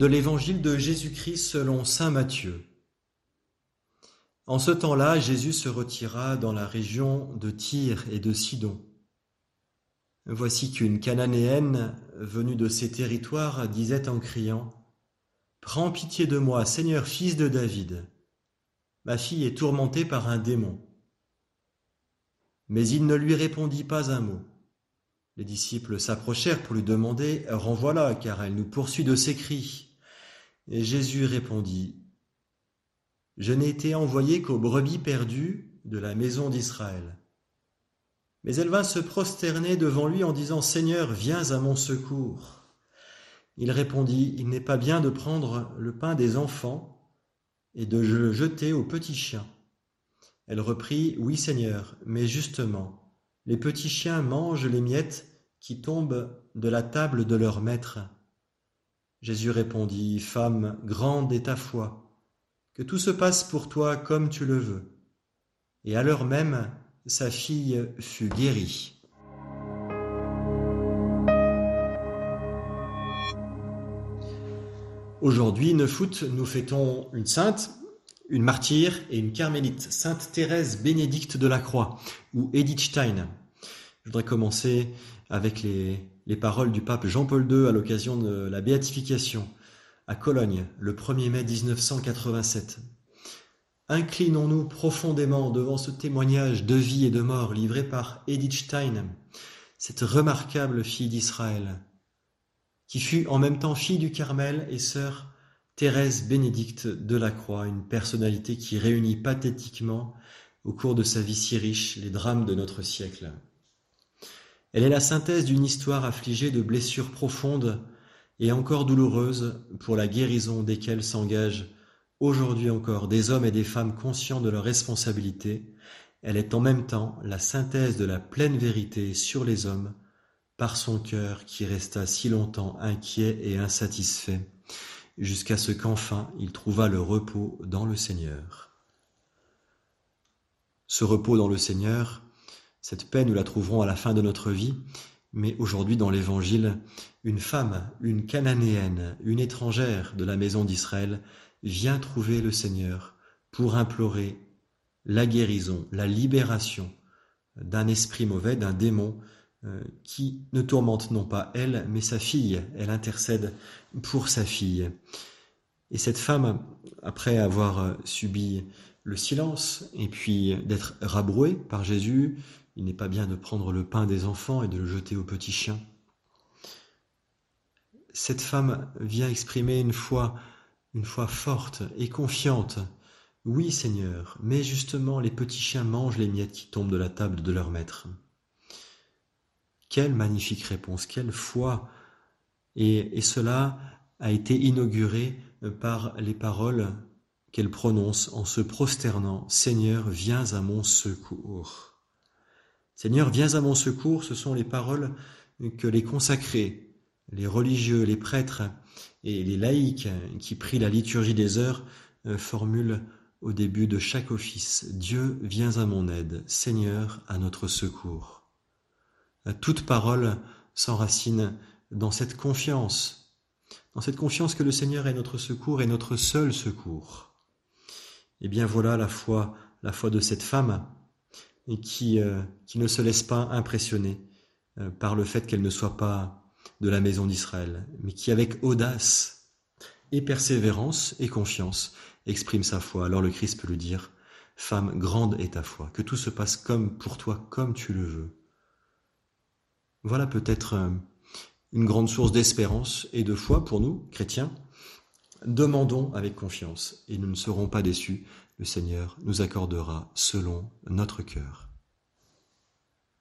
de l'évangile de Jésus-Christ selon Saint Matthieu. En ce temps-là, Jésus se retira dans la région de Tyr et de Sidon. Voici qu'une Cananéenne venue de ces territoires disait en criant Prends pitié de moi, Seigneur fils de David. Ma fille est tourmentée par un démon. Mais il ne lui répondit pas un mot. Les disciples s'approchèrent pour lui demander Renvoie-la, car elle nous poursuit de ses cris. Et Jésus répondit Je n'ai été envoyé qu'aux brebis perdues de la maison d'Israël. Mais elle vint se prosterner devant lui en disant Seigneur, viens à mon secours. Il répondit Il n'est pas bien de prendre le pain des enfants et de le jeter aux petits chiens. Elle reprit Oui, Seigneur, mais justement, les petits chiens mangent les miettes qui tombent de la table de leur maître. Jésus répondit, Femme, grande est ta foi, que tout se passe pour toi comme tu le veux. Et à l'heure même, sa fille fut guérie. Aujourd'hui, neuf août, nous fêtons une sainte, une martyre et une carmélite, Sainte Thérèse Bénédicte de la Croix, ou Edith Stein. Je voudrais commencer avec les, les paroles du pape Jean-Paul II à l'occasion de la béatification à Cologne le 1er mai 1987. Inclinons-nous profondément devant ce témoignage de vie et de mort livré par Edith Stein, cette remarquable fille d'Israël, qui fut en même temps fille du Carmel et sœur Thérèse Bénédicte de la Croix, une personnalité qui réunit pathétiquement, au cours de sa vie si riche, les drames de notre siècle. Elle est la synthèse d'une histoire affligée de blessures profondes et encore douloureuses pour la guérison desquelles s'engagent aujourd'hui encore des hommes et des femmes conscients de leurs responsabilités. Elle est en même temps la synthèse de la pleine vérité sur les hommes par son cœur qui resta si longtemps inquiet et insatisfait, jusqu'à ce qu'enfin il trouva le repos dans le Seigneur. Ce repos dans le Seigneur, cette paix, nous la trouverons à la fin de notre vie, mais aujourd'hui dans l'Évangile, une femme, une cananéenne, une étrangère de la maison d'Israël vient trouver le Seigneur pour implorer la guérison, la libération d'un esprit mauvais, d'un démon euh, qui ne tourmente non pas elle, mais sa fille. Elle intercède pour sa fille. Et cette femme, après avoir euh, subi le silence et puis d'être rabrouée par Jésus, il n'est pas bien de prendre le pain des enfants et de le jeter aux petits chiens. Cette femme vient exprimer une foi, une foi forte et confiante. Oui, Seigneur, mais justement les petits chiens mangent les miettes qui tombent de la table de leur maître. Quelle magnifique réponse, quelle foi. Et, et cela a été inauguré par les paroles qu'elle prononce en se prosternant. Seigneur, viens à mon secours. Seigneur, viens à mon secours, ce sont les paroles que les consacrés, les religieux, les prêtres et les laïcs qui prient la liturgie des heures euh, formulent au début de chaque office. Dieu, viens à mon aide, Seigneur, à notre secours. Toute parole s'enracine dans cette confiance, dans cette confiance que le Seigneur est notre secours et notre seul secours. Eh bien voilà la foi, la foi de cette femme qui, euh, qui ne se laisse pas impressionner euh, par le fait qu'elle ne soit pas de la maison d'Israël, mais qui avec audace et persévérance et confiance exprime sa foi. Alors le Christ peut lui dire, Femme, grande est ta foi, que tout se passe comme pour toi, comme tu le veux. Voilà peut-être euh, une grande source d'espérance et de foi pour nous, chrétiens. Demandons avec confiance et nous ne serons pas déçus le Seigneur nous accordera selon notre cœur.